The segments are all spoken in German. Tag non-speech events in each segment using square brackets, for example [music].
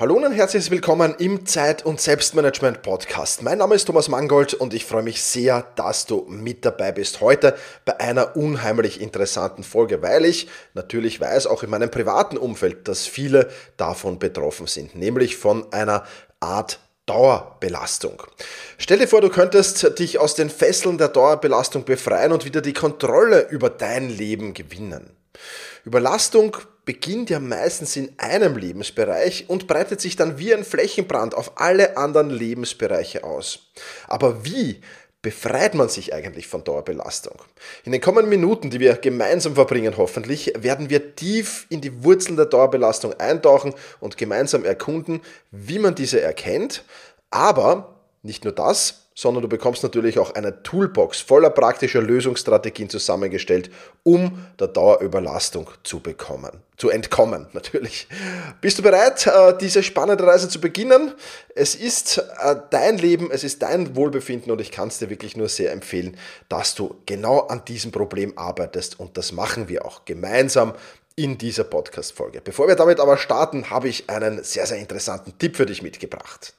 Hallo und herzlich willkommen im Zeit- und Selbstmanagement Podcast. Mein Name ist Thomas Mangold und ich freue mich sehr, dass du mit dabei bist heute bei einer unheimlich interessanten Folge, weil ich natürlich weiß, auch in meinem privaten Umfeld, dass viele davon betroffen sind, nämlich von einer Art Dauerbelastung. Stell dir vor, du könntest dich aus den Fesseln der Dauerbelastung befreien und wieder die Kontrolle über dein Leben gewinnen. Überlastung beginnt ja meistens in einem Lebensbereich und breitet sich dann wie ein Flächenbrand auf alle anderen Lebensbereiche aus. Aber wie befreit man sich eigentlich von Dauerbelastung? In den kommenden Minuten, die wir gemeinsam verbringen, hoffentlich, werden wir tief in die Wurzeln der Dauerbelastung eintauchen und gemeinsam erkunden, wie man diese erkennt. Aber nicht nur das, sondern du bekommst natürlich auch eine Toolbox voller praktischer Lösungsstrategien zusammengestellt, um der Dauerüberlastung zu bekommen, zu entkommen [laughs] natürlich. Bist du bereit, äh, diese spannende Reise zu beginnen? Es ist äh, dein Leben, es ist dein Wohlbefinden und ich kann es dir wirklich nur sehr empfehlen, dass du genau an diesem Problem arbeitest und das machen wir auch gemeinsam in dieser Podcast-Folge. Bevor wir damit aber starten, habe ich einen sehr, sehr interessanten Tipp für dich mitgebracht.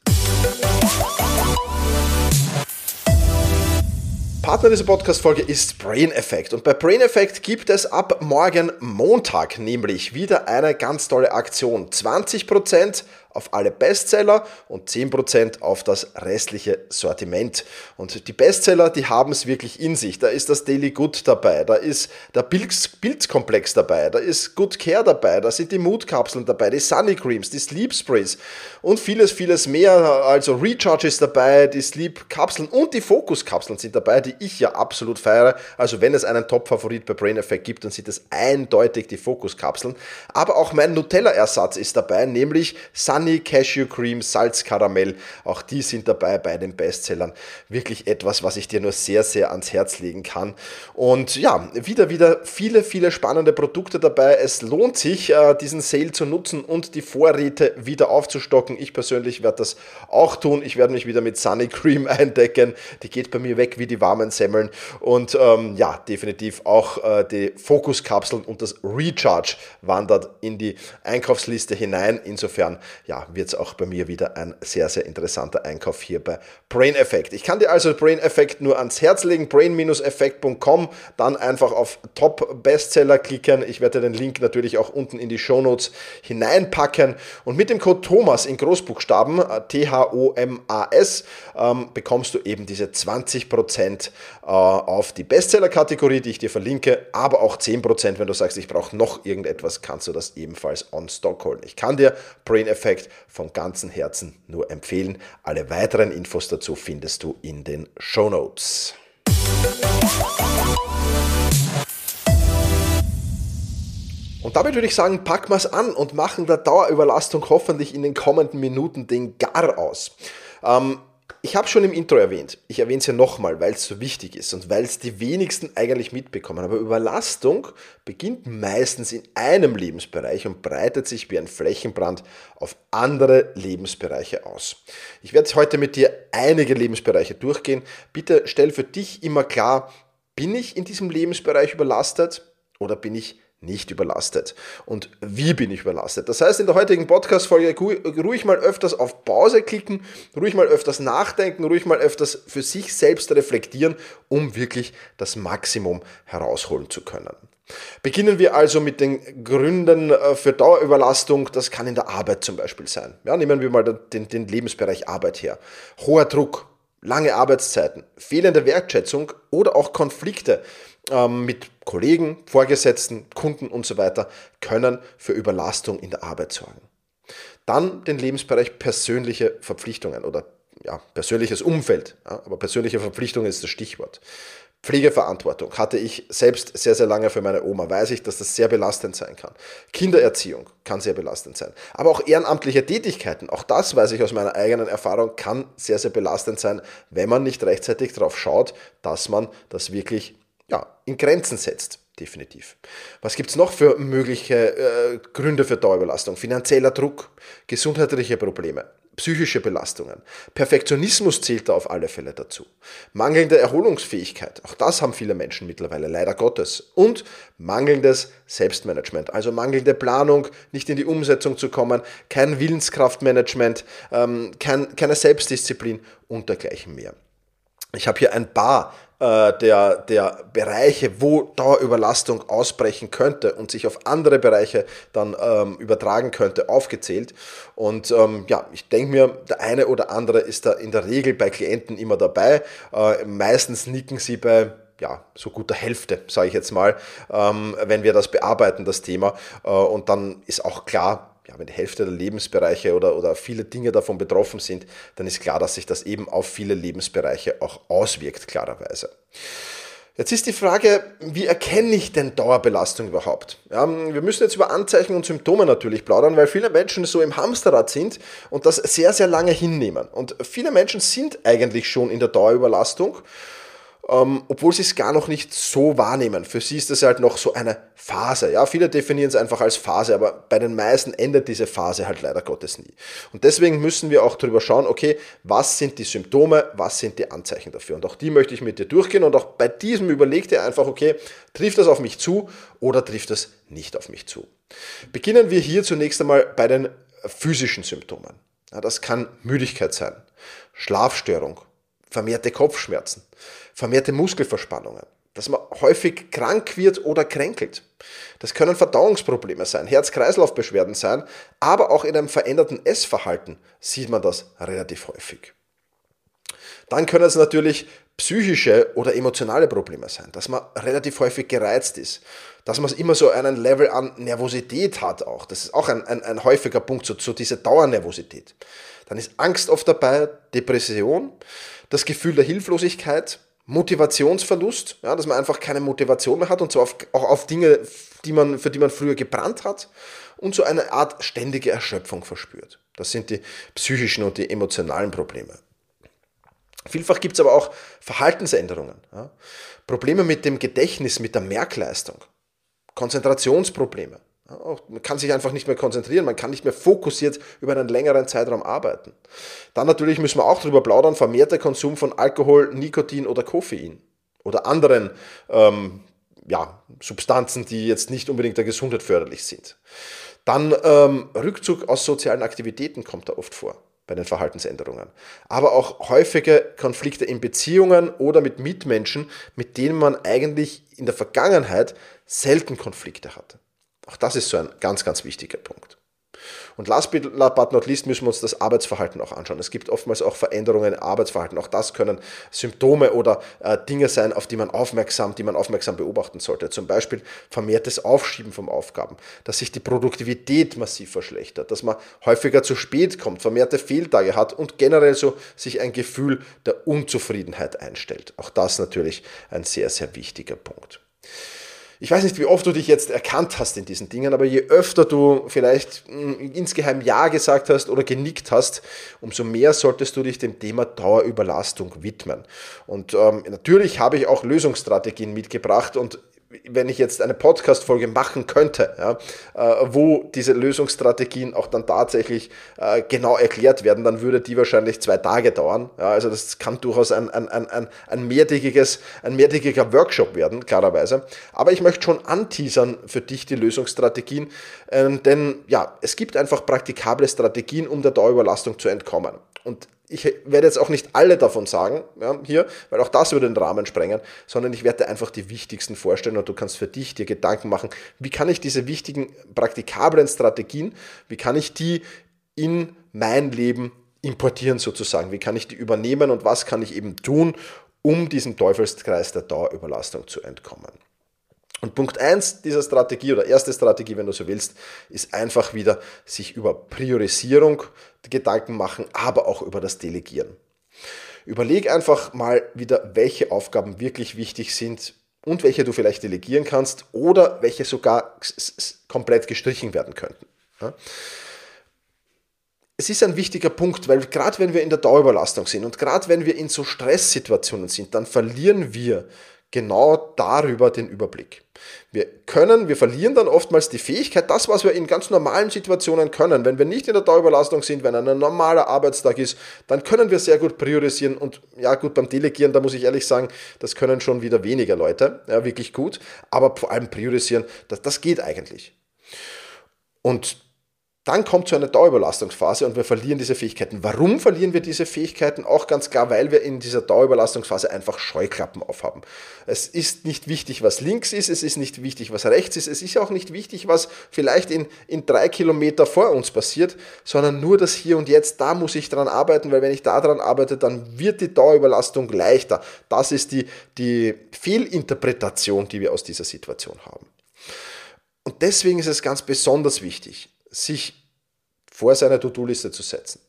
Partner dieser Podcast-Folge ist Brain Effect. Und bei Brain Effect gibt es ab morgen Montag nämlich wieder eine ganz tolle Aktion. 20% auf alle Bestseller und 10% auf das restliche Sortiment. Und die Bestseller, die haben es wirklich in sich. Da ist das Daily Good dabei, da ist der Pilzkomplex dabei, da ist Good Care dabei, da sind die Mood-Kapseln dabei, die Sunny Creams, die Sleep Sprays und vieles, vieles mehr. Also Recharge ist dabei, die Sleep-Kapseln und die Focus-Kapseln sind dabei, die ich ja absolut feiere. Also wenn es einen Top-Favorit bei Brain Effect gibt, dann sind es eindeutig die Focus-Kapseln. Aber auch mein Nutella-Ersatz ist dabei, nämlich Sunny Honey, Cashew Cream, Salzkaramell, auch die sind dabei bei den Bestsellern. Wirklich etwas, was ich dir nur sehr, sehr ans Herz legen kann. Und ja, wieder, wieder viele, viele spannende Produkte dabei. Es lohnt sich, äh, diesen Sale zu nutzen und die Vorräte wieder aufzustocken. Ich persönlich werde das auch tun. Ich werde mich wieder mit Sunny Cream [laughs] eindecken. Die geht bei mir weg wie die warmen Semmeln. Und ähm, ja, definitiv auch äh, die Fokuskapseln und das Recharge wandert in die Einkaufsliste hinein. Insofern ja, wird es auch bei mir wieder ein sehr, sehr interessanter Einkauf hier bei Brain Effect. Ich kann dir also Brain Effect nur ans Herz legen, brain-effekt.com, dann einfach auf Top Bestseller klicken. Ich werde den Link natürlich auch unten in die Show Notes hineinpacken und mit dem Code Thomas in Großbuchstaben, äh, T-H-O-M-A-S, ähm, bekommst du eben diese 20% äh, auf die Bestseller-Kategorie, die ich dir verlinke, aber auch 10%, wenn du sagst, ich brauche noch irgendetwas, kannst du das ebenfalls on Stock holen. Ich kann dir Brain Effect Projekt von ganzem Herzen nur empfehlen. Alle weiteren Infos dazu findest du in den Show Notes. Und damit würde ich sagen, packen wir es an und machen der Dauerüberlastung hoffentlich in den kommenden Minuten den Gar aus. Ähm, ich habe schon im Intro erwähnt, ich erwähne es ja nochmal, weil es so wichtig ist und weil es die wenigsten eigentlich mitbekommen. Aber Überlastung beginnt meistens in einem Lebensbereich und breitet sich wie ein Flächenbrand auf andere Lebensbereiche aus. Ich werde heute mit dir einige Lebensbereiche durchgehen. Bitte stell für dich immer klar, bin ich in diesem Lebensbereich überlastet oder bin ich nicht überlastet. Und wie bin ich überlastet? Das heißt, in der heutigen Podcast-Folge ruhig mal öfters auf Pause klicken, ruhig mal öfters nachdenken, ruhig mal öfters für sich selbst reflektieren, um wirklich das Maximum herausholen zu können. Beginnen wir also mit den Gründen äh, für Dauerüberlastung. Das kann in der Arbeit zum Beispiel sein. Ja, nehmen wir mal den, den Lebensbereich Arbeit her. Hoher Druck, lange Arbeitszeiten, fehlende Wertschätzung oder auch Konflikte ähm, mit Kollegen, Vorgesetzten, Kunden und so weiter können für Überlastung in der Arbeit sorgen. Dann den Lebensbereich persönliche Verpflichtungen oder ja, persönliches Umfeld. Ja, aber persönliche Verpflichtungen ist das Stichwort. Pflegeverantwortung hatte ich selbst sehr, sehr lange für meine Oma. Weiß ich, dass das sehr belastend sein kann. Kindererziehung kann sehr belastend sein. Aber auch ehrenamtliche Tätigkeiten, auch das weiß ich aus meiner eigenen Erfahrung, kann sehr, sehr belastend sein, wenn man nicht rechtzeitig darauf schaut, dass man das wirklich ja, in Grenzen setzt. Definitiv. Was gibt es noch für mögliche äh, Gründe für Dauerbelastung? Finanzieller Druck, gesundheitliche Probleme, psychische Belastungen. Perfektionismus zählt da auf alle Fälle dazu. Mangelnde Erholungsfähigkeit, auch das haben viele Menschen mittlerweile, leider Gottes. Und mangelndes Selbstmanagement, also mangelnde Planung, nicht in die Umsetzung zu kommen, kein Willenskraftmanagement, ähm, kein, keine Selbstdisziplin und dergleichen mehr. Ich habe hier ein paar äh, der, der Bereiche, wo Dauerüberlastung ausbrechen könnte und sich auf andere Bereiche dann ähm, übertragen könnte, aufgezählt. Und ähm, ja, ich denke mir, der eine oder andere ist da in der Regel bei Klienten immer dabei. Äh, meistens nicken sie bei ja, so guter Hälfte, sage ich jetzt mal, ähm, wenn wir das bearbeiten, das Thema. Äh, und dann ist auch klar, ja, wenn die Hälfte der Lebensbereiche oder, oder viele Dinge davon betroffen sind, dann ist klar, dass sich das eben auf viele Lebensbereiche auch auswirkt, klarerweise. Jetzt ist die Frage, wie erkenne ich denn Dauerbelastung überhaupt? Ja, wir müssen jetzt über Anzeichen und Symptome natürlich plaudern, weil viele Menschen so im Hamsterrad sind und das sehr, sehr lange hinnehmen. Und viele Menschen sind eigentlich schon in der Dauerüberlastung ähm, obwohl sie es gar noch nicht so wahrnehmen. Für sie ist das halt noch so eine Phase. Ja, viele definieren es einfach als Phase, aber bei den meisten endet diese Phase halt leider Gottes nie. Und deswegen müssen wir auch darüber schauen, okay, was sind die Symptome, was sind die Anzeichen dafür? Und auch die möchte ich mit dir durchgehen und auch bei diesem überleg dir einfach, okay, trifft das auf mich zu oder trifft das nicht auf mich zu? Beginnen wir hier zunächst einmal bei den physischen Symptomen. Ja, das kann Müdigkeit sein, Schlafstörung, vermehrte Kopfschmerzen, vermehrte Muskelverspannungen, dass man häufig krank wird oder kränkelt. Das können Verdauungsprobleme sein, Herz-Kreislauf-Beschwerden sein, aber auch in einem veränderten Essverhalten sieht man das relativ häufig. Dann können es natürlich psychische oder emotionale Probleme sein, dass man relativ häufig gereizt ist, dass man immer so einen Level an Nervosität hat auch. Das ist auch ein, ein, ein häufiger Punkt, so, so diese Dauernervosität. Dann ist Angst oft dabei, Depression, das Gefühl der Hilflosigkeit, Motivationsverlust, ja, dass man einfach keine Motivation mehr hat und zwar auf, auch auf Dinge, die man, für die man früher gebrannt hat und so eine Art ständige Erschöpfung verspürt. Das sind die psychischen und die emotionalen Probleme. Vielfach gibt es aber auch Verhaltensänderungen, ja, Probleme mit dem Gedächtnis, mit der Merkleistung, Konzentrationsprobleme, man kann sich einfach nicht mehr konzentrieren, man kann nicht mehr fokussiert über einen längeren Zeitraum arbeiten. Dann natürlich müssen wir auch darüber plaudern, vermehrter Konsum von Alkohol, Nikotin oder Koffein oder anderen ähm, ja, Substanzen, die jetzt nicht unbedingt der Gesundheit förderlich sind. Dann ähm, Rückzug aus sozialen Aktivitäten kommt da oft vor bei den Verhaltensänderungen. Aber auch häufige Konflikte in Beziehungen oder mit Mitmenschen, mit denen man eigentlich in der Vergangenheit selten Konflikte hatte. Auch das ist so ein ganz, ganz wichtiger Punkt. Und last but not least müssen wir uns das Arbeitsverhalten auch anschauen. Es gibt oftmals auch Veränderungen im Arbeitsverhalten. Auch das können Symptome oder äh, Dinge sein, auf die man aufmerksam, die man aufmerksam beobachten sollte. Zum Beispiel vermehrtes Aufschieben von Aufgaben, dass sich die Produktivität massiv verschlechtert, dass man häufiger zu spät kommt, vermehrte Fehltage hat und generell so sich ein Gefühl der Unzufriedenheit einstellt. Auch das natürlich ein sehr, sehr wichtiger Punkt. Ich weiß nicht, wie oft du dich jetzt erkannt hast in diesen Dingen, aber je öfter du vielleicht hm, insgeheim Ja gesagt hast oder genickt hast, umso mehr solltest du dich dem Thema Dauerüberlastung widmen. Und ähm, natürlich habe ich auch Lösungsstrategien mitgebracht und wenn ich jetzt eine Podcast-Folge machen könnte, ja, äh, wo diese Lösungsstrategien auch dann tatsächlich äh, genau erklärt werden, dann würde die wahrscheinlich zwei Tage dauern. Ja, also das kann durchaus ein, ein, ein, ein, mehrtägiges, ein mehrtägiger Workshop werden, klarerweise. Aber ich möchte schon anteasern für dich die Lösungsstrategien, äh, denn ja, es gibt einfach praktikable Strategien, um der Dauerüberlastung zu entkommen. Und ich werde jetzt auch nicht alle davon sagen, ja, hier, weil auch das würde den Rahmen sprengen, sondern ich werde einfach die wichtigsten vorstellen und du kannst für dich dir Gedanken machen, wie kann ich diese wichtigen, praktikablen Strategien, wie kann ich die in mein Leben importieren sozusagen, wie kann ich die übernehmen und was kann ich eben tun, um diesem Teufelskreis der Dauerüberlastung zu entkommen. Und Punkt 1 dieser Strategie oder erste Strategie, wenn du so willst, ist einfach wieder sich über Priorisierung Gedanken machen, aber auch über das Delegieren. Überleg einfach mal wieder, welche Aufgaben wirklich wichtig sind und welche du vielleicht delegieren kannst oder welche sogar komplett gestrichen werden könnten. Es ist ein wichtiger Punkt, weil gerade wenn wir in der Dauerüberlastung sind und gerade wenn wir in so Stresssituationen sind, dann verlieren wir genau darüber den Überblick. Wir können, wir verlieren dann oftmals die Fähigkeit, das, was wir in ganz normalen Situationen können. Wenn wir nicht in der Dauerüberlastung sind, wenn ein normaler Arbeitstag ist, dann können wir sehr gut priorisieren und ja gut, beim Delegieren, da muss ich ehrlich sagen, das können schon wieder weniger Leute, ja, wirklich gut, aber vor allem priorisieren, das, das geht eigentlich. Und dann kommt zu einer Dauerüberlastungsphase und wir verlieren diese Fähigkeiten. Warum verlieren wir diese Fähigkeiten? Auch ganz klar, weil wir in dieser Dauerüberlastungsphase einfach Scheuklappen aufhaben. Es ist nicht wichtig, was links ist, es ist nicht wichtig, was rechts ist, es ist auch nicht wichtig, was vielleicht in, in drei Kilometer vor uns passiert, sondern nur das Hier und Jetzt, da muss ich dran arbeiten, weil wenn ich da dran arbeite, dann wird die Dauerüberlastung leichter. Das ist die, die Fehlinterpretation, die wir aus dieser Situation haben. Und deswegen ist es ganz besonders wichtig, sich vor seiner To-Do-Liste zu setzen,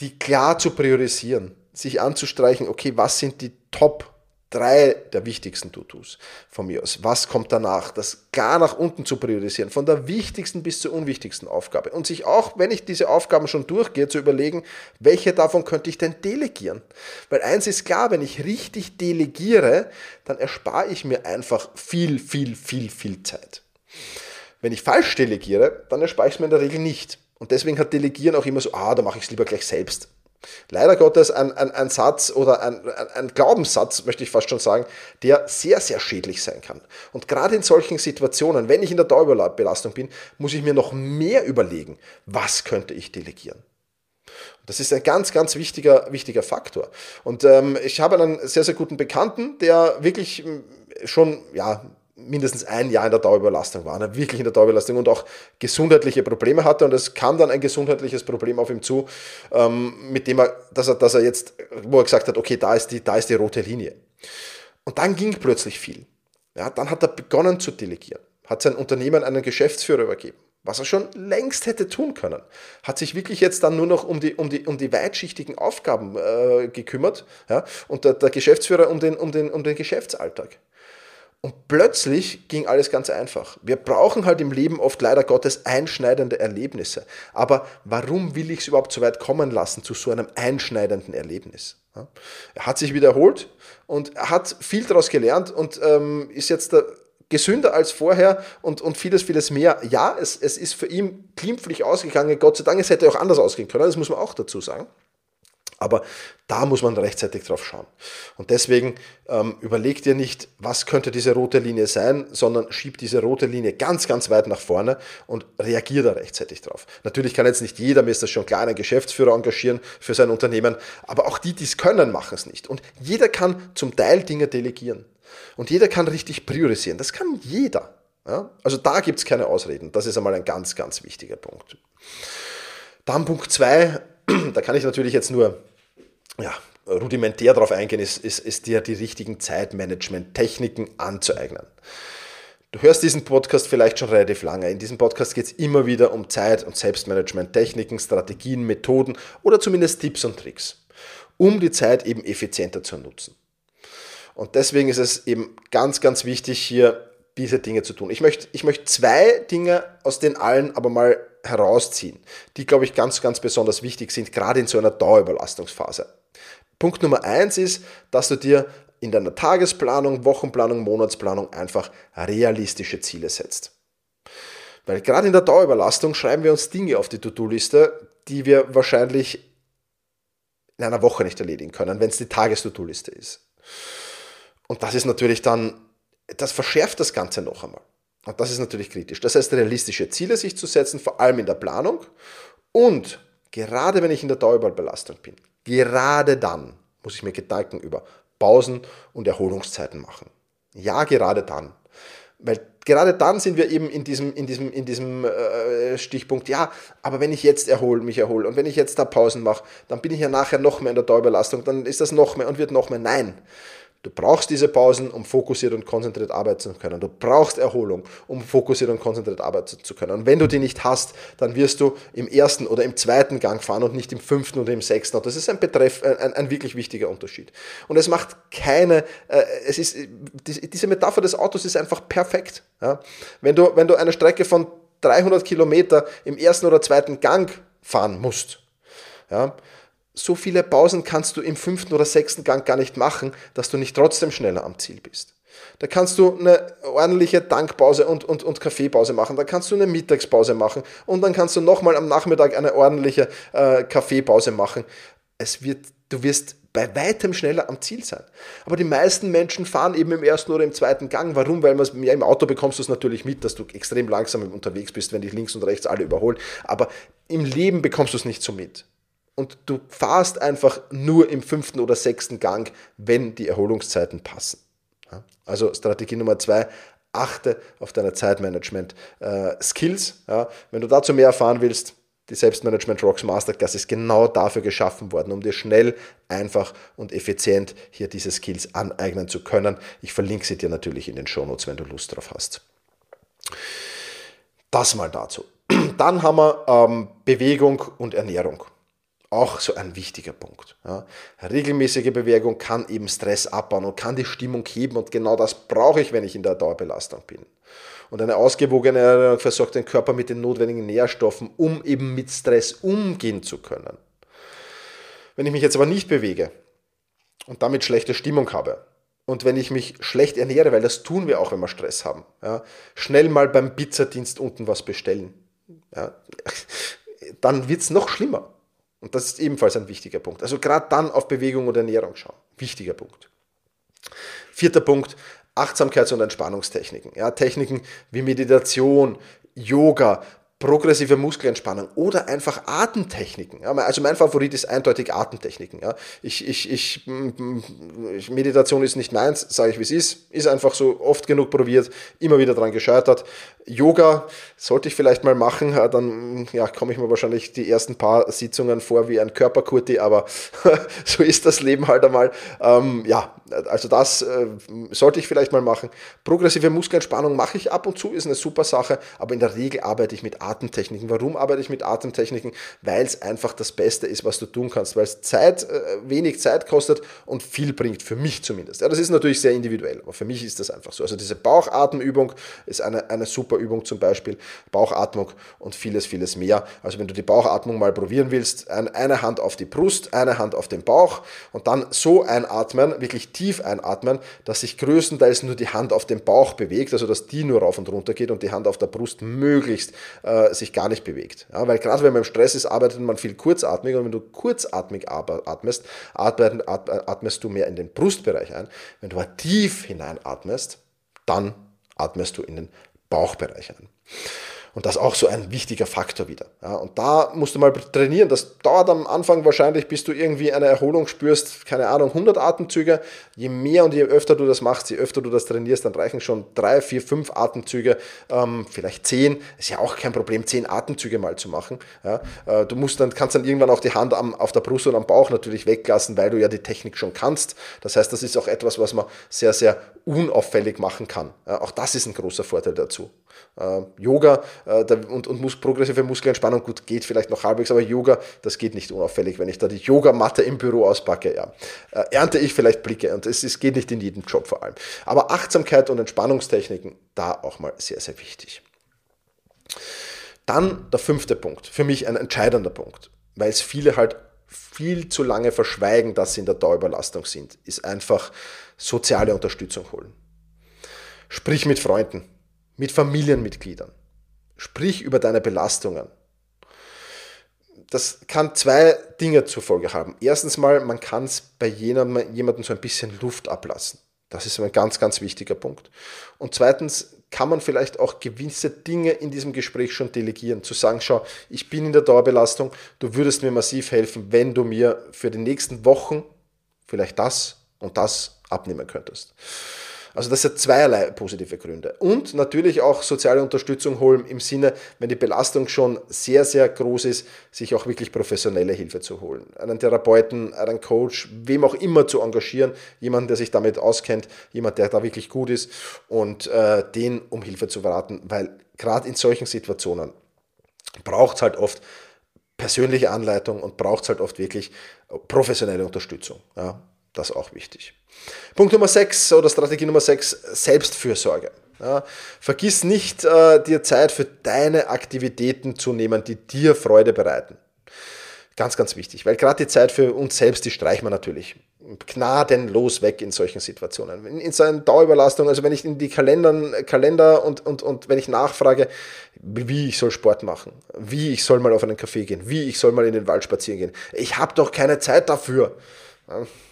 die klar zu priorisieren, sich anzustreichen, okay, was sind die Top drei der wichtigsten To-Dos von mir aus. Was kommt danach? Das klar nach unten zu priorisieren, von der wichtigsten bis zur unwichtigsten Aufgabe. Und sich auch, wenn ich diese Aufgaben schon durchgehe, zu überlegen, welche davon könnte ich denn delegieren? Weil eins ist klar, wenn ich richtig delegiere, dann erspare ich mir einfach viel, viel, viel, viel Zeit. Wenn ich falsch delegiere, dann erspare ich es mir in der Regel nicht. Und deswegen hat Delegieren auch immer so, ah, da mache ich es lieber gleich selbst. Leider Gottes ein, ein, ein Satz oder ein, ein, Glaubenssatz, möchte ich fast schon sagen, der sehr, sehr schädlich sein kann. Und gerade in solchen Situationen, wenn ich in der Dauerbelastung bin, muss ich mir noch mehr überlegen, was könnte ich delegieren. Das ist ein ganz, ganz wichtiger, wichtiger Faktor. Und ähm, ich habe einen sehr, sehr guten Bekannten, der wirklich hm, schon, ja, mindestens ein Jahr in der Dauerüberlastung war, ne? wirklich in der Dauerüberlastung und auch gesundheitliche Probleme hatte. Und es kam dann ein gesundheitliches Problem auf ihm zu, ähm, mit dem er, dass er, dass er jetzt, wo er gesagt hat, okay, da ist die, da ist die rote Linie. Und dann ging plötzlich viel. Ja, dann hat er begonnen zu delegieren, hat sein Unternehmen einen Geschäftsführer übergeben, was er schon längst hätte tun können, hat sich wirklich jetzt dann nur noch um die, um die, um die weitschichtigen Aufgaben äh, gekümmert ja, und der, der Geschäftsführer um den, um, den, um den Geschäftsalltag. Und plötzlich ging alles ganz einfach. Wir brauchen halt im Leben oft leider Gottes einschneidende Erlebnisse. Aber warum will ich es überhaupt so weit kommen lassen zu so einem einschneidenden Erlebnis? Er hat sich wiederholt und hat viel daraus gelernt und ähm, ist jetzt der gesünder als vorher und, und vieles, vieles mehr. Ja, es, es ist für ihn glimpflich ausgegangen. Gott sei Dank, es hätte auch anders ausgehen können. Das muss man auch dazu sagen. Aber da muss man rechtzeitig drauf schauen. Und deswegen ähm, überleg dir nicht, was könnte diese rote Linie sein, sondern schieb diese rote Linie ganz, ganz weit nach vorne und reagier da rechtzeitig drauf. Natürlich kann jetzt nicht jeder, mir ist das schon klar, einen Geschäftsführer engagieren für sein Unternehmen, aber auch die, die es können, machen es nicht. Und jeder kann zum Teil Dinge delegieren. Und jeder kann richtig priorisieren. Das kann jeder. Ja? Also da gibt es keine Ausreden. Das ist einmal ein ganz, ganz wichtiger Punkt. Dann Punkt 2, [clears throat] da kann ich natürlich jetzt nur ja, rudimentär darauf eingehen, ist, ist, ist dir die richtigen Zeitmanagement-Techniken anzueignen. Du hörst diesen Podcast vielleicht schon relativ lange. In diesem Podcast geht es immer wieder um Zeit- und Selbstmanagement-Techniken, Strategien, Methoden oder zumindest Tipps und Tricks, um die Zeit eben effizienter zu nutzen. Und deswegen ist es eben ganz, ganz wichtig, hier diese Dinge zu tun. Ich möchte, ich möchte zwei Dinge aus den allen aber mal herausziehen, die, glaube ich, ganz, ganz besonders wichtig sind, gerade in so einer Dauerüberlastungsphase. Punkt Nummer eins ist, dass du dir in deiner Tagesplanung, Wochenplanung, Monatsplanung einfach realistische Ziele setzt. Weil gerade in der Dauerüberlastung schreiben wir uns Dinge auf die To-Do-Liste, die wir wahrscheinlich in einer Woche nicht erledigen können, wenn es die Tages-To-Do-Liste ist. Und das ist natürlich dann, das verschärft das Ganze noch einmal. Und das ist natürlich kritisch. Das heißt, realistische Ziele sich zu setzen, vor allem in der Planung. Und gerade wenn ich in der Dauerbelastung bin, gerade dann muss ich mir Gedanken über Pausen und Erholungszeiten machen. Ja, gerade dann. Weil gerade dann sind wir eben in diesem, in diesem, in diesem äh, Stichpunkt, ja, aber wenn ich jetzt erhole, mich erhole und wenn ich jetzt da Pausen mache, dann bin ich ja nachher noch mehr in der Dauerbelastung, dann ist das noch mehr und wird noch mehr. Nein, Du brauchst diese Pausen, um fokussiert und konzentriert arbeiten zu können. Du brauchst Erholung, um fokussiert und konzentriert arbeiten zu können. Und wenn du die nicht hast, dann wirst du im ersten oder im zweiten Gang fahren und nicht im fünften oder im sechsten. Und das ist ein, Betreff, ein, ein wirklich wichtiger Unterschied. Und es macht keine, äh, es ist, diese Metapher des Autos ist einfach perfekt. Ja? Wenn, du, wenn du eine Strecke von 300 Kilometer im ersten oder zweiten Gang fahren musst, ja, so viele Pausen kannst du im fünften oder sechsten Gang gar nicht machen, dass du nicht trotzdem schneller am Ziel bist. Da kannst du eine ordentliche Dankpause und, und, und Kaffeepause machen. Da kannst du eine Mittagspause machen. Und dann kannst du nochmal am Nachmittag eine ordentliche äh, Kaffeepause machen. Es wird, du wirst bei weitem schneller am Ziel sein. Aber die meisten Menschen fahren eben im ersten oder im zweiten Gang. Warum? Weil man ja, im Auto bekommst du es natürlich mit, dass du extrem langsam unterwegs bist, wenn dich links und rechts alle überholen. Aber im Leben bekommst du es nicht so mit. Und du fahrst einfach nur im fünften oder sechsten Gang, wenn die Erholungszeiten passen. Also Strategie Nummer zwei, achte auf deine Zeitmanagement-Skills. Äh. Wenn du dazu mehr erfahren willst, die Selbstmanagement Rocks Masterclass ist genau dafür geschaffen worden, um dir schnell, einfach und effizient hier diese Skills aneignen zu können. Ich verlinke sie dir natürlich in den Shownotes, wenn du Lust drauf hast. Das mal dazu. [clears throat] Dann haben wir ähm, Bewegung und Ernährung. Auch so ein wichtiger Punkt. Ja. Regelmäßige Bewegung kann eben Stress abbauen und kann die Stimmung heben und genau das brauche ich, wenn ich in der Dauerbelastung bin. Und eine ausgewogene Ernährung versorgt den Körper mit den notwendigen Nährstoffen, um eben mit Stress umgehen zu können. Wenn ich mich jetzt aber nicht bewege und damit schlechte Stimmung habe, und wenn ich mich schlecht ernähre, weil das tun wir auch, wenn wir Stress haben, ja, schnell mal beim Pizzadienst unten was bestellen, ja, [laughs] dann wird es noch schlimmer. Und das ist ebenfalls ein wichtiger Punkt. Also gerade dann auf Bewegung und Ernährung schauen. Wichtiger Punkt. Vierter Punkt, Achtsamkeits- und Entspannungstechniken. Ja, Techniken wie Meditation, Yoga, progressive Muskelentspannung oder einfach Atemtechniken. Ja, also mein Favorit ist eindeutig Atemtechniken. Ja. Ich, ich, ich, ich, Meditation ist nicht meins, sage ich wie es ist. Ist einfach so oft genug probiert, immer wieder dran gescheitert. Yoga sollte ich vielleicht mal machen, dann ja, komme ich mir wahrscheinlich die ersten paar Sitzungen vor wie ein Körperkurti, aber [laughs] so ist das Leben halt einmal. Ähm, ja, also das äh, sollte ich vielleicht mal machen. Progressive Muskelentspannung mache ich ab und zu, ist eine super Sache, aber in der Regel arbeite ich mit Atemtechniken. Warum arbeite ich mit Atemtechniken? Weil es einfach das Beste ist, was du tun kannst, weil es Zeit, äh, wenig Zeit kostet und viel bringt, für mich zumindest. Ja, das ist natürlich sehr individuell, aber für mich ist das einfach so. Also diese Bauchatemübung ist eine, eine super Übung zum Beispiel, Bauchatmung und vieles, vieles mehr. Also wenn du die Bauchatmung mal probieren willst, eine Hand auf die Brust, eine Hand auf den Bauch und dann so einatmen, wirklich tief einatmen, dass sich größtenteils nur die Hand auf den Bauch bewegt, also dass die nur rauf und runter geht und die Hand auf der Brust möglichst äh, sich gar nicht bewegt. Ja, weil gerade wenn man im Stress ist, arbeitet man viel kurzatmig und wenn du kurzatmig atmest, atmest du mehr in den Brustbereich ein. Wenn du tief hineinatmest, dann atmest du in den Bauchbereich ein. Und das ist auch so ein wichtiger Faktor wieder. Ja, und da musst du mal trainieren. Das dauert am Anfang wahrscheinlich, bis du irgendwie eine Erholung spürst, keine Ahnung, 100 Atemzüge. Je mehr und je öfter du das machst, je öfter du das trainierst, dann reichen schon drei, vier, fünf Atemzüge, ähm, vielleicht zehn. Ist ja auch kein Problem, zehn Atemzüge mal zu machen. Ja, äh, du musst dann, kannst dann irgendwann auch die Hand am, auf der Brust und am Bauch natürlich weglassen, weil du ja die Technik schon kannst. Das heißt, das ist auch etwas, was man sehr, sehr unauffällig machen kann. Ja, auch das ist ein großer Vorteil dazu. Äh, Yoga äh, und, und mus progressive Muskelentspannung, gut, geht vielleicht noch halbwegs, aber Yoga, das geht nicht unauffällig. Wenn ich da die Yogamatte im Büro auspacke, ja, äh, ernte ich vielleicht Blicke und es, es geht nicht in jedem Job vor allem. Aber Achtsamkeit und Entspannungstechniken, da auch mal sehr, sehr wichtig. Dann der fünfte Punkt, für mich ein entscheidender Punkt, weil es viele halt viel zu lange verschweigen, dass sie in der Dauerüberlastung sind, ist einfach soziale Unterstützung holen. Sprich mit Freunden, mit Familienmitgliedern. Sprich über deine Belastungen. Das kann zwei Dinge zur Folge haben. Erstens mal, man kann es bei jemandem so ein bisschen Luft ablassen. Das ist ein ganz, ganz wichtiger Punkt. Und zweitens kann man vielleicht auch gewisse Dinge in diesem Gespräch schon delegieren. Zu sagen, schau, ich bin in der Dauerbelastung, du würdest mir massiv helfen, wenn du mir für die nächsten Wochen vielleicht das und das abnehmen könntest. Also das hat zweierlei positive Gründe. Und natürlich auch soziale Unterstützung holen im Sinne, wenn die Belastung schon sehr, sehr groß ist, sich auch wirklich professionelle Hilfe zu holen. Einen Therapeuten, einen Coach, wem auch immer zu engagieren, jemanden, der sich damit auskennt, jemand, der da wirklich gut ist und äh, den um Hilfe zu beraten, weil gerade in solchen Situationen braucht es halt oft persönliche Anleitung und braucht es halt oft wirklich professionelle Unterstützung. Ja. Das auch wichtig. Punkt Nummer 6 oder Strategie Nummer 6, Selbstfürsorge. Ja, vergiss nicht, äh, dir Zeit für deine Aktivitäten zu nehmen, die dir Freude bereiten. Ganz, ganz wichtig, weil gerade die Zeit für uns selbst, die streichen wir natürlich gnadenlos weg in solchen Situationen. In, in so einer Dauerüberlastung, also wenn ich in die Kalendern, Kalender und, und, und wenn ich nachfrage, wie ich soll Sport machen, wie ich soll mal auf einen Café gehen, wie ich soll mal in den Wald spazieren gehen. Ich habe doch keine Zeit dafür.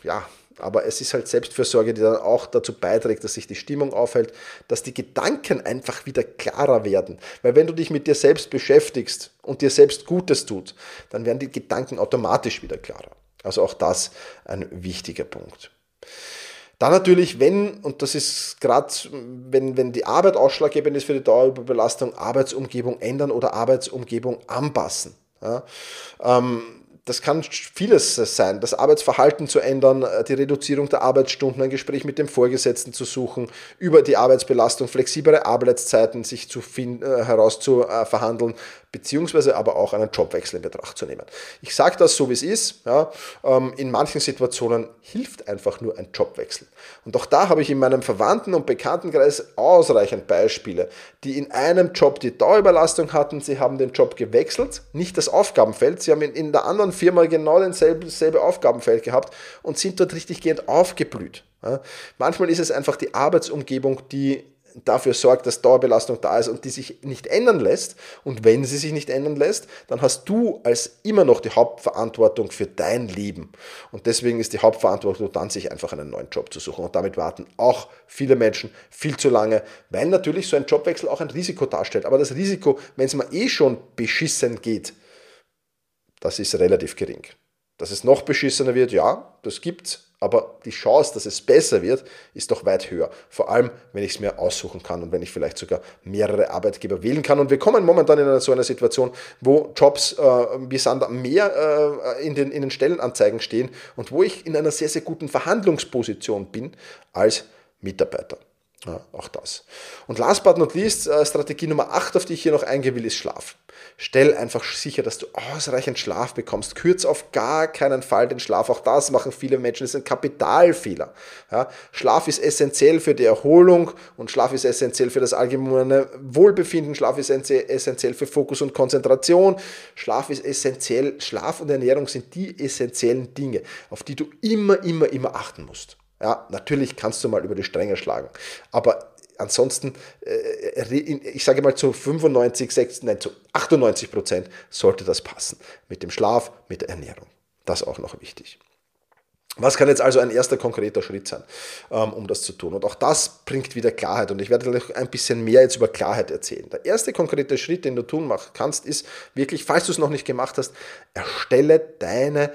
Ja, aber es ist halt Selbstfürsorge, die dann auch dazu beiträgt, dass sich die Stimmung aufhält, dass die Gedanken einfach wieder klarer werden. Weil wenn du dich mit dir selbst beschäftigst und dir selbst Gutes tut, dann werden die Gedanken automatisch wieder klarer. Also auch das ein wichtiger Punkt. Dann natürlich, wenn, und das ist gerade, wenn, wenn die Arbeit ausschlaggebend ist für die Dauerüberbelastung, Arbeitsumgebung ändern oder Arbeitsumgebung anpassen. Ja, ähm, das kann vieles sein, das Arbeitsverhalten zu ändern, äh, die Reduzierung der Arbeitsstunden, ein Gespräch mit dem Vorgesetzten zu suchen, über die Arbeitsbelastung, flexiblere Arbeitszeiten sich zu äh, herauszuverhandeln, beziehungsweise aber auch einen Jobwechsel in Betracht zu nehmen. Ich sage das so, wie es ist. Ja, ähm, in manchen Situationen hilft einfach nur ein Jobwechsel. Und auch da habe ich in meinem Verwandten- und Bekanntenkreis ausreichend Beispiele, die in einem Job die Dauerüberlastung hatten, sie haben den Job gewechselt, nicht das Aufgabenfeld, sie haben in, in der anderen Firma genau dasselbe, Aufgabenfeld gehabt und sind dort richtig gehend aufgeblüht. Ja, manchmal ist es einfach die Arbeitsumgebung, die dafür sorgt, dass Dauerbelastung da ist und die sich nicht ändern lässt. Und wenn sie sich nicht ändern lässt, dann hast du als immer noch die Hauptverantwortung für dein Leben. Und deswegen ist die Hauptverantwortung dann, sich einfach einen neuen Job zu suchen. Und damit warten auch viele Menschen viel zu lange, weil natürlich so ein Jobwechsel auch ein Risiko darstellt. Aber das Risiko, wenn es mal eh schon beschissen geht, das ist relativ gering. Dass es noch beschissener wird, ja, das gibt's, aber die Chance, dass es besser wird, ist doch weit höher. Vor allem, wenn ich es mir aussuchen kann und wenn ich vielleicht sogar mehrere Arbeitgeber wählen kann. Und wir kommen momentan in so eine Situation, wo Jobs äh, wie Sander mehr äh, in, den, in den Stellenanzeigen stehen und wo ich in einer sehr, sehr guten Verhandlungsposition bin als Mitarbeiter. Ja, auch das. Und last but not least, äh, Strategie Nummer 8, auf die ich hier noch eingehen will, ist Schlaf. Stell einfach sicher, dass du ausreichend Schlaf bekommst. Kürz auf gar keinen Fall den Schlaf. Auch das machen viele Menschen. Das ist ein Kapitalfehler. Ja, Schlaf ist essentiell für die Erholung und Schlaf ist essentiell für das allgemeine Wohlbefinden. Schlaf ist essentiell für Fokus und Konzentration. Schlaf ist essentiell. Schlaf und Ernährung sind die essentiellen Dinge, auf die du immer, immer, immer achten musst. Ja, natürlich kannst du mal über die Stränge schlagen, aber ansonsten, äh, ich sage mal zu 95, 6, nein, zu 98 Prozent sollte das passen. Mit dem Schlaf, mit der Ernährung. Das auch noch wichtig. Was kann jetzt also ein erster konkreter Schritt sein, ähm, um das zu tun? Und auch das bringt wieder Klarheit. Und ich werde gleich ein bisschen mehr jetzt über Klarheit erzählen. Der erste konkrete Schritt, den du tun kannst, ist wirklich, falls du es noch nicht gemacht hast, erstelle deine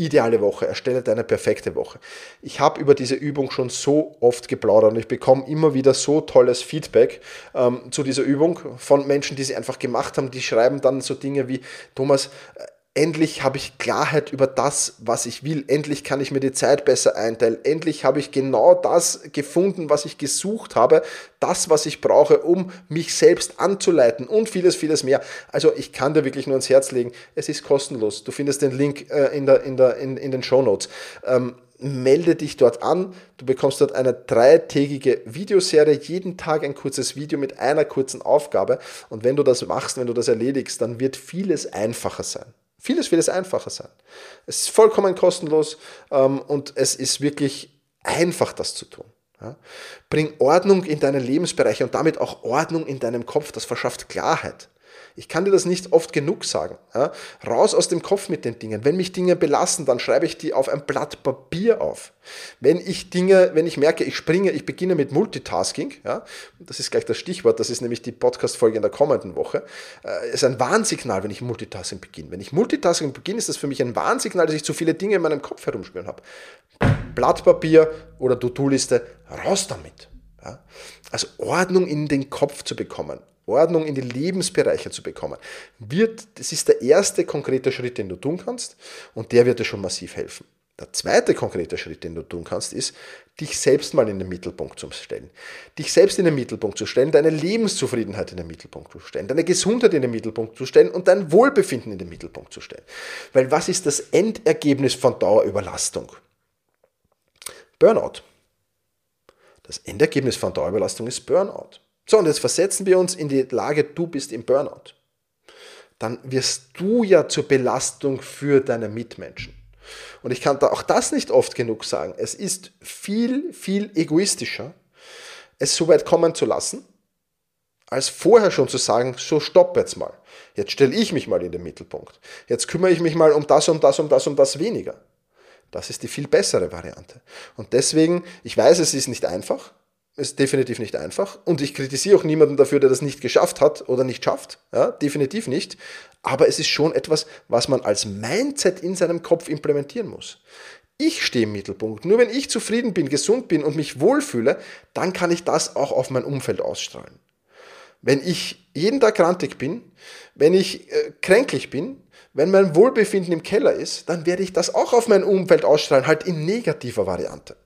ideale Woche, erstelle deine perfekte Woche. Ich habe über diese Übung schon so oft geplaudert und ich bekomme immer wieder so tolles Feedback ähm, zu dieser Übung von Menschen, die sie einfach gemacht haben. Die schreiben dann so Dinge wie, Thomas, endlich habe ich Klarheit über das, was ich will. Endlich kann ich mir die Zeit besser einteilen. Endlich habe ich genau das gefunden, was ich gesucht habe. Das, was ich brauche, um mich selbst anzuleiten und vieles, vieles mehr. Also ich kann dir wirklich nur ans Herz legen. Es ist kostenlos. Du findest den Link äh, in, der, in, der, in, in den Show Notes. Ähm, melde dich dort an. Du bekommst dort eine dreitägige Videoserie, jeden Tag ein kurzes Video mit einer kurzen Aufgabe. Und wenn du das machst, wenn du das erledigst, dann wird vieles einfacher sein. Vieles, vieles einfacher sein. Es ist vollkommen kostenlos ähm, und es ist wirklich einfach, das zu tun. Ja? Bring Ordnung in deine Lebensbereiche und damit auch Ordnung in deinem Kopf. Das verschafft Klarheit. Ich kann dir das nicht oft genug sagen. Ja? Raus aus dem Kopf mit den Dingen. Wenn mich Dinge belassen, dann schreibe ich die auf ein Blatt Papier auf. Wenn ich Dinge, wenn ich merke, ich springe, ich beginne mit Multitasking, ja, das ist gleich das Stichwort, das ist nämlich die Podcast-Folge in der kommenden Woche, äh, ist ein Warnsignal, wenn ich Multitasking beginne. Wenn ich Multitasking beginne, ist das für mich ein Warnsignal, dass ich zu viele Dinge in meinem Kopf herumspüren habe. Blatt Papier oder To-Do-Liste, raus damit. Ja? Also Ordnung in den Kopf zu bekommen. Ordnung in die Lebensbereiche zu bekommen, wird, das ist der erste konkrete Schritt, den du tun kannst und der wird dir schon massiv helfen. Der zweite konkrete Schritt, den du tun kannst, ist, dich selbst mal in den Mittelpunkt zu stellen. Dich selbst in den Mittelpunkt zu stellen, deine Lebenszufriedenheit in den Mittelpunkt zu stellen, deine Gesundheit in den Mittelpunkt zu stellen und dein Wohlbefinden in den Mittelpunkt zu stellen. Weil was ist das Endergebnis von Dauerüberlastung? Burnout. Das Endergebnis von Dauerüberlastung ist Burnout. So, und jetzt versetzen wir uns in die Lage, du bist im Burnout. dann wirst du ja zur Belastung für deine Mitmenschen. Und ich kann da auch das nicht oft genug sagen. Es ist viel, viel egoistischer, es so weit kommen zu lassen, als vorher schon zu sagen, so stopp jetzt mal. Jetzt stelle ich mich mal in den Mittelpunkt. Jetzt kümmere ich mich mal um das, um das, um das, um das weniger. Das ist die viel bessere Variante. Und deswegen, ich weiß, es ist nicht einfach, ist definitiv nicht einfach. Und ich kritisiere auch niemanden dafür, der das nicht geschafft hat oder nicht schafft. Ja, definitiv nicht. Aber es ist schon etwas, was man als Mindset in seinem Kopf implementieren muss. Ich stehe im Mittelpunkt. Nur wenn ich zufrieden bin, gesund bin und mich wohlfühle, dann kann ich das auch auf mein Umfeld ausstrahlen. Wenn ich jeden Tag krantig bin, wenn ich äh, kränklich bin, wenn mein Wohlbefinden im Keller ist, dann werde ich das auch auf mein Umfeld ausstrahlen, halt in negativer Variante.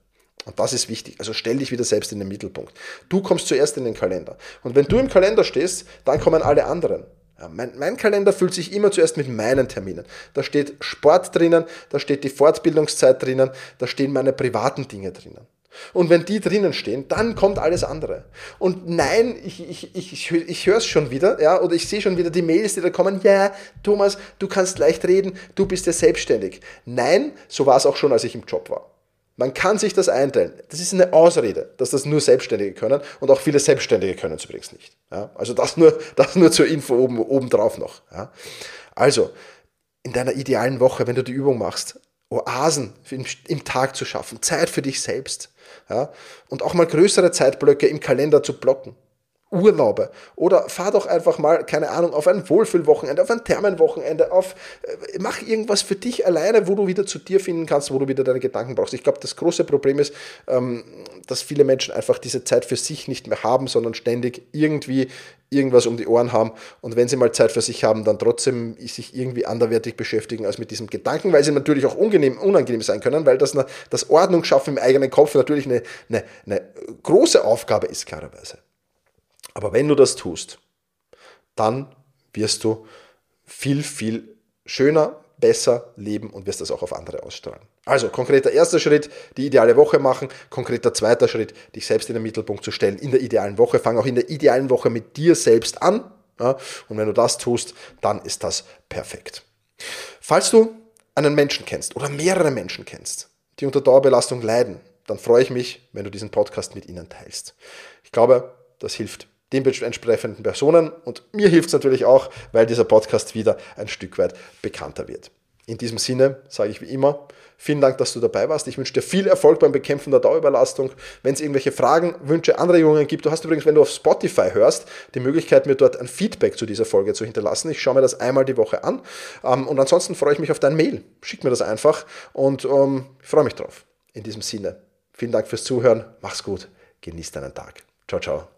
Und das ist wichtig. Also stell dich wieder selbst in den Mittelpunkt. Du kommst zuerst in den Kalender. Und wenn du im Kalender stehst, dann kommen alle anderen. Ja, mein, mein, Kalender füllt sich immer zuerst mit meinen Terminen. Da steht Sport drinnen, da steht die Fortbildungszeit drinnen, da stehen meine privaten Dinge drinnen. Und wenn die drinnen stehen, dann kommt alles andere. Und nein, ich, ich, ich, ich, höre es schon wieder, ja, oder ich sehe schon wieder die Mails, die da kommen, ja, Thomas, du kannst leicht reden, du bist ja selbstständig. Nein, so war es auch schon, als ich im Job war. Man kann sich das einteilen. Das ist eine Ausrede, dass das nur Selbstständige können und auch viele Selbstständige können es übrigens nicht. Ja? Also das nur, [laughs] das nur zur Info oben, obendrauf noch. Ja? Also, in deiner idealen Woche, wenn du die Übung machst, Oasen im, im Tag zu schaffen, Zeit für dich selbst. Ja? Und auch mal größere Zeitblöcke im Kalender zu blocken. Urlaube. Oder fahr doch einfach mal, keine Ahnung, auf ein Wohlfühlwochenende, auf ein Thermenwochenende, auf, äh, mach irgendwas für dich alleine, wo du wieder zu dir finden kannst, wo du wieder deine Gedanken brauchst. Ich glaube, das große Problem ist, ähm, dass viele Menschen einfach diese Zeit für sich nicht mehr haben, sondern ständig irgendwie irgendwas um die Ohren haben und wenn sie mal Zeit für sich haben, dann trotzdem sich irgendwie anderwertig beschäftigen als mit diesem Gedanken, weil sie natürlich auch unangenehm, unangenehm sein können, weil das, das Ordnung schaffen im eigenen Kopf natürlich eine, eine, eine große Aufgabe ist, klarerweise. Aber wenn du das tust, dann wirst du viel, viel schöner, besser leben und wirst das auch auf andere ausstrahlen. Also konkreter erster Schritt, die ideale Woche machen. Konkreter zweiter Schritt, dich selbst in den Mittelpunkt zu stellen in der idealen Woche. Fang auch in der idealen Woche mit dir selbst an. Ja, und wenn du das tust, dann ist das perfekt. Falls du einen Menschen kennst oder mehrere Menschen kennst, die unter Dauerbelastung leiden, dann freue ich mich, wenn du diesen Podcast mit ihnen teilst. Ich glaube, das hilft den entsprechenden Personen und mir hilft es natürlich auch, weil dieser Podcast wieder ein Stück weit bekannter wird. In diesem Sinne sage ich wie immer, vielen Dank, dass du dabei warst. Ich wünsche dir viel Erfolg beim Bekämpfen der Dauerüberlastung. Wenn es irgendwelche Fragen, Wünsche, Anregungen gibt, du hast übrigens, wenn du auf Spotify hörst, die Möglichkeit, mir dort ein Feedback zu dieser Folge zu hinterlassen. Ich schaue mir das einmal die Woche an. Ähm, und ansonsten freue ich mich auf dein Mail. Schick mir das einfach und ähm, ich freue mich drauf. In diesem Sinne, vielen Dank fürs Zuhören. Mach's gut. Genieß deinen Tag. Ciao, ciao.